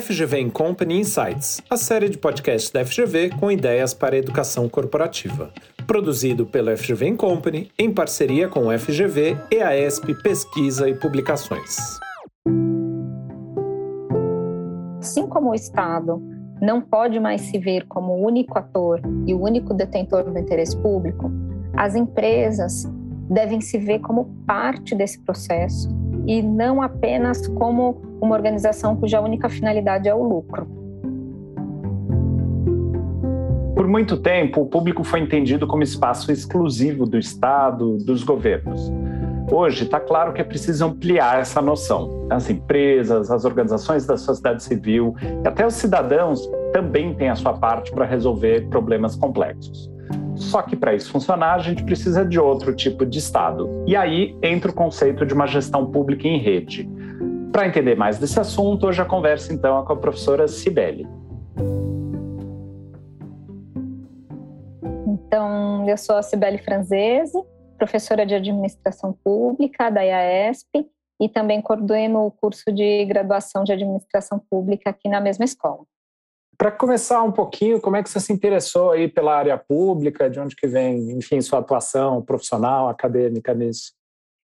FGV Company Insights, a série de podcasts da FGV com ideias para a educação corporativa. Produzido pela FGV Company em parceria com o FGV, EASP Pesquisa e Publicações. Assim como o Estado não pode mais se ver como o único ator e o único detentor do interesse público, as empresas devem se ver como parte desse processo e não apenas como uma organização cuja única finalidade é o lucro. Por muito tempo, o público foi entendido como espaço exclusivo do Estado, dos governos. Hoje está claro que é preciso ampliar essa noção. As empresas, as organizações da sociedade civil e até os cidadãos também têm a sua parte para resolver problemas complexos. Só que para isso funcionar, a gente precisa de outro tipo de Estado. E aí entra o conceito de uma gestão pública em rede. Para entender mais desse assunto, hoje a conversa então é com a professora Cibele. Então, eu sou a Cibele Franzese, professora de Administração Pública da IASP e também coordeno o curso de graduação de Administração Pública aqui na mesma escola. Para começar um pouquinho, como é que você se interessou aí pela área pública? De onde que vem, enfim, sua atuação profissional, acadêmica nisso?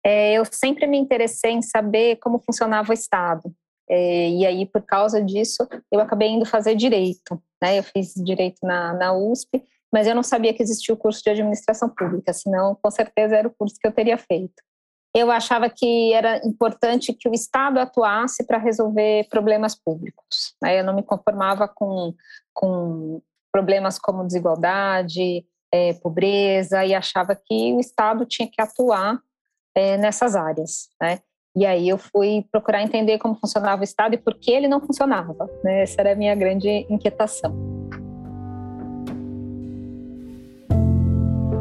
É, eu sempre me interessei em saber como funcionava o Estado. É, e aí, por causa disso, eu acabei indo fazer direito. Né? Eu fiz direito na, na USP, mas eu não sabia que existia o curso de administração pública, senão, com certeza, era o curso que eu teria feito eu achava que era importante que o Estado atuasse para resolver problemas públicos. Né? Eu não me conformava com, com problemas como desigualdade, é, pobreza, e achava que o Estado tinha que atuar é, nessas áreas. Né? E aí eu fui procurar entender como funcionava o Estado e por que ele não funcionava. Né? Essa era a minha grande inquietação.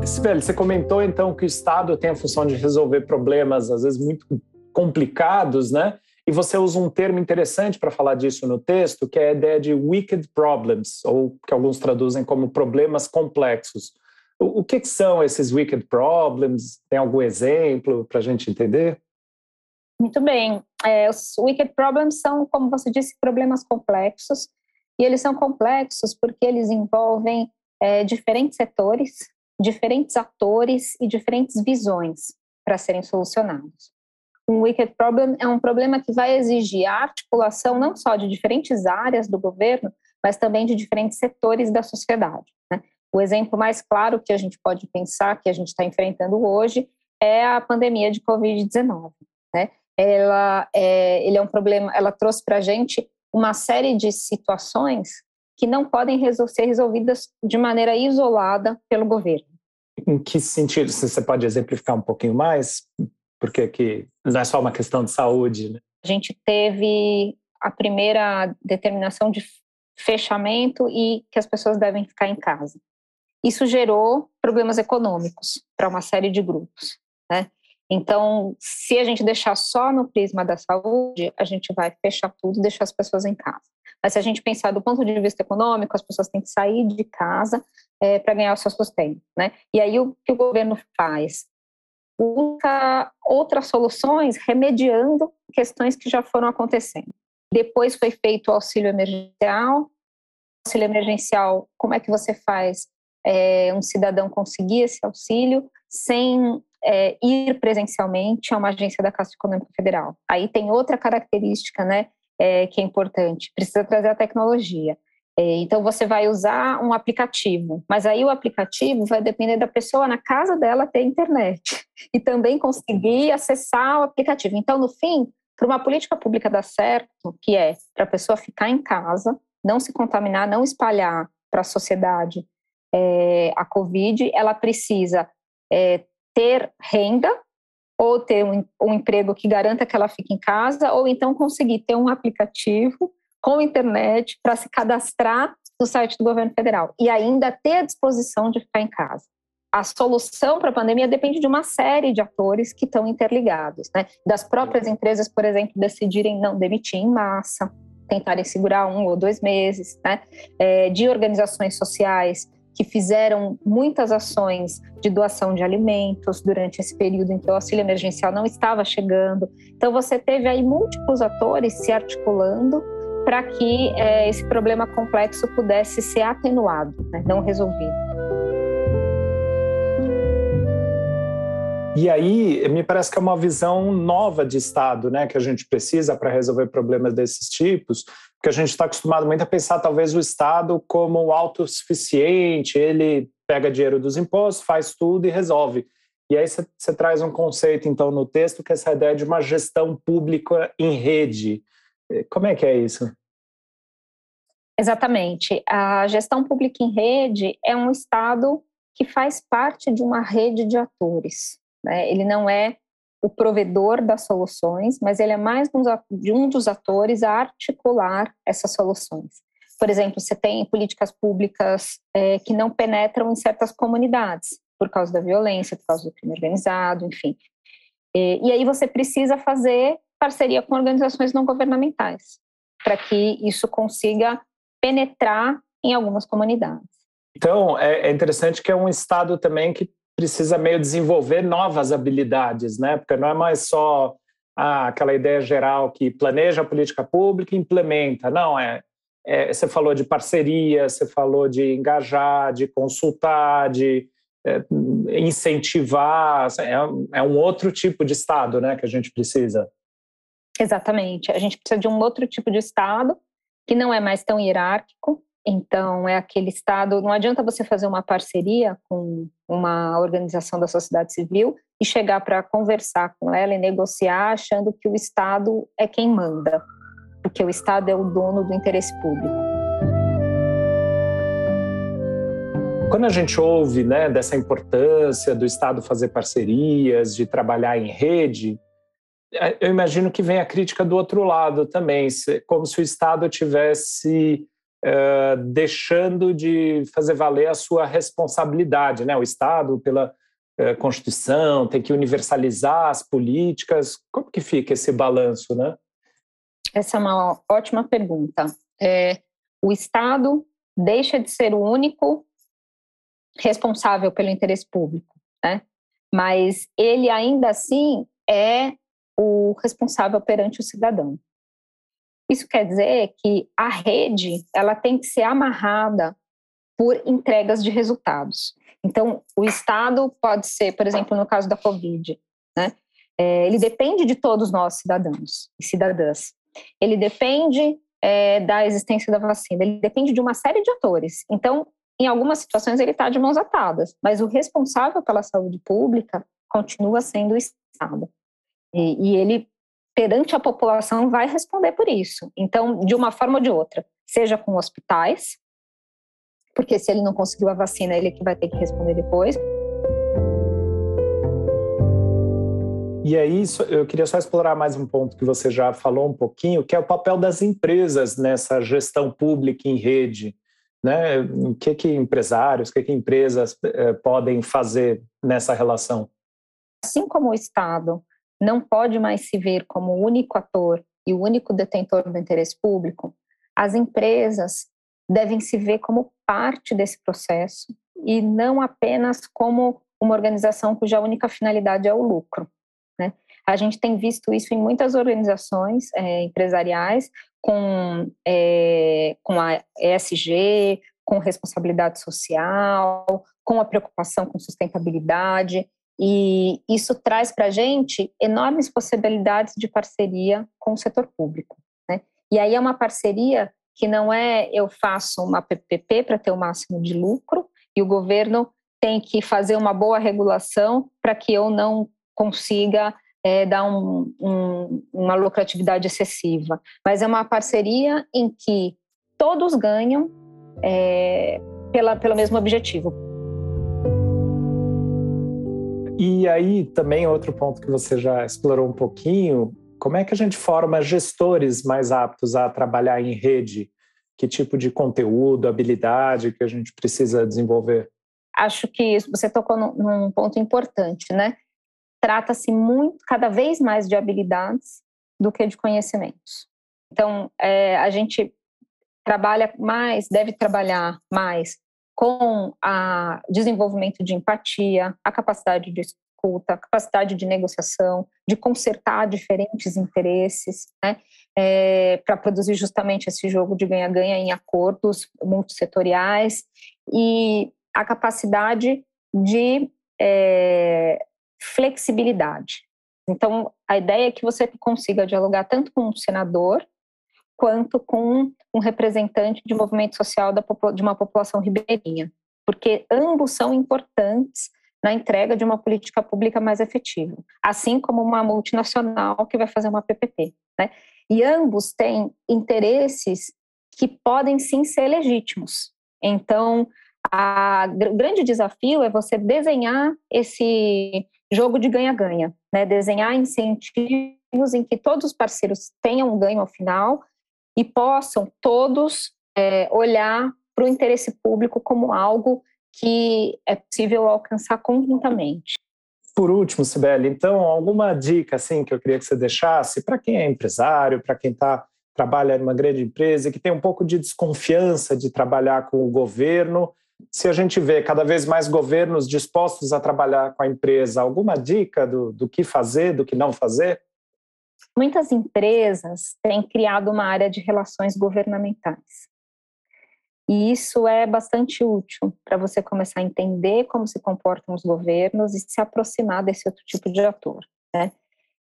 Sibeli, você comentou então que o Estado tem a função de resolver problemas, às vezes muito complicados, né? E você usa um termo interessante para falar disso no texto, que é a ideia de wicked problems, ou que alguns traduzem como problemas complexos. O, que, que são esses wicked problems? Tem algum exemplo para a gente entender? Muito bem. É, os wicked problems são, como você disse, problemas complexos. E eles são complexos porque eles envolvem é, diferentes setores, diferentes atores e diferentes visões para serem solucionados. Um wicked problem é um problema que vai exigir a articulação não só de diferentes áreas do governo, mas também de diferentes setores da sociedade. Né? O exemplo mais claro que a gente pode pensar que a gente está enfrentando hoje é a pandemia de Covid-19. Né? Ela, é, ele é um problema, ela trouxe para a gente uma série de situações que não podem ser resolvidas de maneira isolada pelo governo. Em que sentido? Você pode exemplificar um pouquinho mais? Porque que não é só uma questão de saúde. Né? A gente teve a primeira determinação de fechamento e que as pessoas devem ficar em casa. Isso gerou problemas econômicos para uma série de grupos. Né? Então, se a gente deixar só no prisma da saúde, a gente vai fechar tudo e deixar as pessoas em casa. Mas se a gente pensar do ponto de vista econômico, as pessoas têm que sair de casa é, para ganhar o seu sustento. Né? E aí o que o governo faz? Usa outras soluções remediando questões que já foram acontecendo. Depois foi feito o auxílio emergencial. O auxílio emergencial, como é que você faz é, um cidadão conseguir esse auxílio sem é, ir presencialmente a uma agência da Caixa Econômica Federal. Aí tem outra característica, né, é, que é importante. Precisa trazer a tecnologia. É, então você vai usar um aplicativo, mas aí o aplicativo vai depender da pessoa na casa dela ter internet e também conseguir acessar o aplicativo. Então, no fim, para uma política pública dar certo, que é para a pessoa ficar em casa, não se contaminar, não espalhar para a sociedade é, a Covid, ela precisa é, ter renda ou ter um, um, emprego que garanta que ela fique em casa, ou então conseguir ter um aplicativo com internet para se cadastrar no site do governo federal e ainda ter a disposição de ficar em casa. A solução para a pandemia depende de uma série de atores que estão interligados, né? Das próprias empresas, por exemplo, decidirem não demitir em massa, tentarem segurar um ou dois meses, né? É, de organizações sociais que fizeram muitas ações de doação de alimentos durante esse período em que o auxílio emergencial não estava chegando. Então, você teve aí múltiplos atores se articulando para que é, esse problema complexo pudesse ser atenuado, né, não resolvido. E aí, me parece que é uma visão nova de Estado, né, que a gente precisa para resolver problemas desses tipos, porque a gente está acostumado muito a pensar, talvez, o Estado como autossuficiente, ele pega dinheiro dos impostos, faz tudo e resolve. E aí você traz um conceito, então, no texto, que é essa ideia de uma gestão pública em rede. Como é que é isso? Exatamente. A gestão pública em rede é um Estado que faz parte de uma rede de atores. Né? Ele não é o provedor das soluções, mas ele é mais um dos atores a articular essas soluções. Por exemplo, você tem políticas públicas é, que não penetram em certas comunidades, por causa da violência, por causa do crime organizado, enfim. E, e aí você precisa fazer parceria com organizações não governamentais, para que isso consiga penetrar em algumas comunidades. Então, é, é interessante que é um Estado também que precisa meio desenvolver novas habilidades, né? Porque não é mais só ah, aquela ideia geral que planeja a política pública e implementa. Não, é, é, você falou de parceria, você falou de engajar, de consultar, de é, incentivar. É, é um outro tipo de Estado né, que a gente precisa. Exatamente. A gente precisa de um outro tipo de Estado que não é mais tão hierárquico, então, é aquele Estado. Não adianta você fazer uma parceria com uma organização da sociedade civil e chegar para conversar com ela e negociar achando que o Estado é quem manda, porque o Estado é o dono do interesse público. Quando a gente ouve né, dessa importância do Estado fazer parcerias, de trabalhar em rede, é, eu imagino que vem a crítica do outro lado também, como se o Estado tivesse eh, deixando de fazer valer a sua responsabilidade, né? O Estado, pela uh, Constituição, tem que universalizar as políticas. Como que fica esse balanço, né? Essa é uma ótima pergunta. É, o Estado deixa de ser o único responsável pelo interesse público, né? Mas ele ainda assim é o responsável perante o cidadão. Isso quer dizer que a rede ela tem que ser amarrada por entregas de resultados. Então, o Estado pode ser, por exemplo, no caso da Covid, né? É, ele depende de todos nós, cidadãos e cidadãs. Ele depende é, da existência da vacina, ele depende de uma série de atores. Então, em algumas situações, ele está de mãos atadas, mas o responsável pela saúde pública continua sendo o Estado. E, e ele perante a população vai responder por isso. Então, de uma forma ou de outra, seja com hospitais, porque se ele não conseguiu a vacina, ele é que vai ter que responder depois. E aí, eu queria só explorar mais um ponto que você já falou um pouquinho, que é o papel das empresas nessa gestão pública em rede. Né? O que, que empresários, o que, que empresas eh, podem fazer nessa relação? Assim como o Estado não pode mais se ver como o único ator e o único detentor do interesse público, as empresas devem se ver como parte desse processo e não apenas como uma organização cuja única finalidade é o lucro. Né? A gente tem visto isso em muitas organizações é, empresariais, com, é, com a ESG, com responsabilidade social, com a preocupação com sustentabilidade. E isso traz para a gente enormes possibilidades de parceria com o setor público. Né? E aí é uma parceria que não é eu faço uma PPP para ter o máximo de lucro e o governo tem que fazer uma boa regulação para que eu não consiga é, dar um, um, uma lucratividade excessiva. Mas é uma parceria em que todos ganham é, pela, pelo mesmo objetivo. E aí também outro ponto que você já explorou um pouquinho, como é que a gente forma gestores mais aptos a trabalhar em rede? Que tipo de conteúdo, habilidade que a gente precisa desenvolver? Acho que você tocou num ponto importante, né? Trata-se muito, cada vez mais de habilidades do que de conhecimentos. Então, é, a gente trabalha mais, deve trabalhar mais com o desenvolvimento de empatia, a capacidade de escuta, a capacidade de negociação, de consertar diferentes interesses. Né? é, para produzir justamente esse jogo de ganha-ganha em acordos multissetoriais e a capacidade de é, flexibilidade. Então, a ideia é que você consiga dialogar tanto com um senador quanto com um representante de movimento social de uma população ribeirinha, porque ambos são importantes na entrega de uma política pública mais efetiva, assim como uma multinacional que vai fazer uma PPP. Né? E ambos têm interesses que podem sim ser legítimos. Então, a, o grande desafio é você desenhar esse jogo de ganha-ganha, né? desenhar incentivos em que todos os parceiros tenham um ganho ao final e possam todos é, olhar para o interesse público como algo que é possível alcançar conjuntamente. Por último, Sibeli, então, alguma dica assim que eu queria que você deixasse para quem é empresário, para quem tá, trabalha numa grande empresa, que tem um pouco de desconfiança de trabalhar com o governo. Se a gente vê cada vez mais governos dispostos a trabalhar com a empresa, alguma dica do, do que fazer, do que não fazer? Muitas empresas têm criado uma área de relações governamentais. E isso é bastante útil para você começar a entender como se comportam os governos e se aproximar desse outro tipo de ator, né?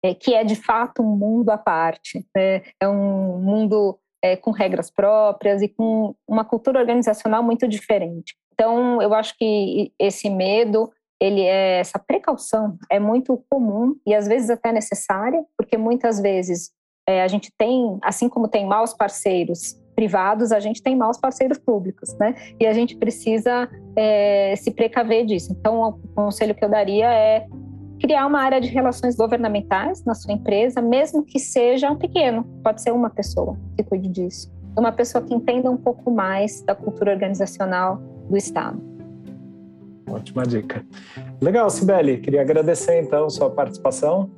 É, que é de fato um mundo à parte, né? é um mundo é, com regras próprias e com uma cultura organizacional muito diferente. Então, eu acho que esse medo, ele é essa precaução é muito comum e às vezes até necessária, porque muitas vezes é, a gente tem, assim como tem maus parceiros privados, a gente tem maus parceiros públicos, né? E a gente precisa é, se precaver disso. Então, o conselho que eu daria é criar uma área de relações governamentais na sua empresa, mesmo que seja um pequeno, pode ser uma pessoa que cuide disso. Uma pessoa que entenda um pouco mais da cultura organizacional do Estado. Ótima dica. Legal, Sibeli. Queria agradecer então sua participação.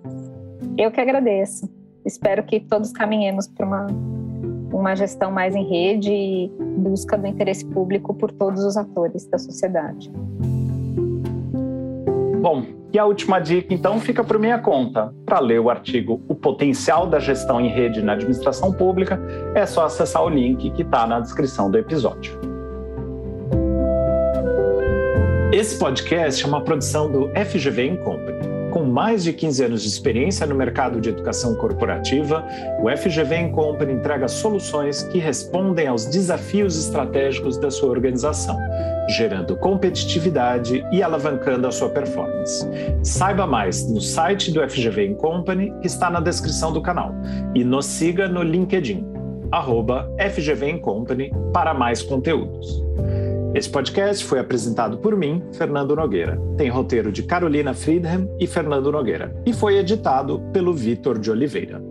Eu que agradeço. Espero que todos caminhemos para uma uma gestão mais em rede e busca do interesse público por todos os atores da sociedade. Bom, e a última dica, então, fica por minha conta. Para ler o artigo O Potencial da Gestão em Rede na Administração Pública, é só acessar o link que está na descrição do episódio. Esse podcast é uma produção do FGV Company. Com mais de 15 anos de experiência no mercado de educação corporativa, o FGV Company entrega soluções que respondem aos desafios estratégicos da sua organização, gerando competitividade e alavancando a sua performance. Saiba mais no site do FGV Company, que está na descrição do canal, e nos siga no LinkedIn, arroba FGV Company, para mais conteúdos. Esse podcast foi apresentado por mim, Fernando Nogueira. Tem roteiro de Carolina Friedman e Fernando Nogueira. E foi editado pelo Vitor de Oliveira.